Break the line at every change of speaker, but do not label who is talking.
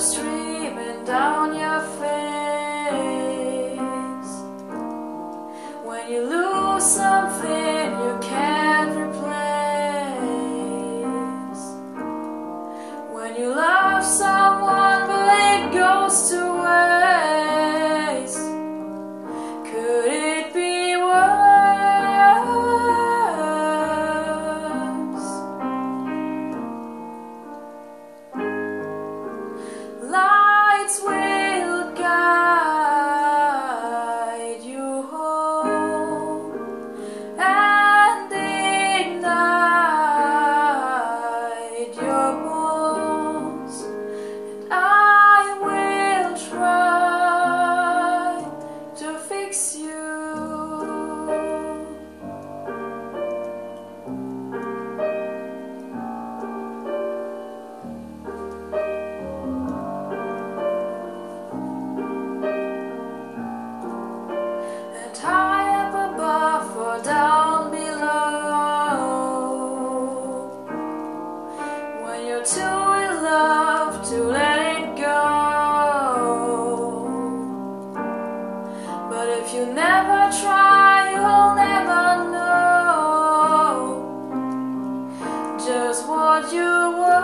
streaming down your face. When you lose something you can't replace. When you love you never try, you'll never know just what you were.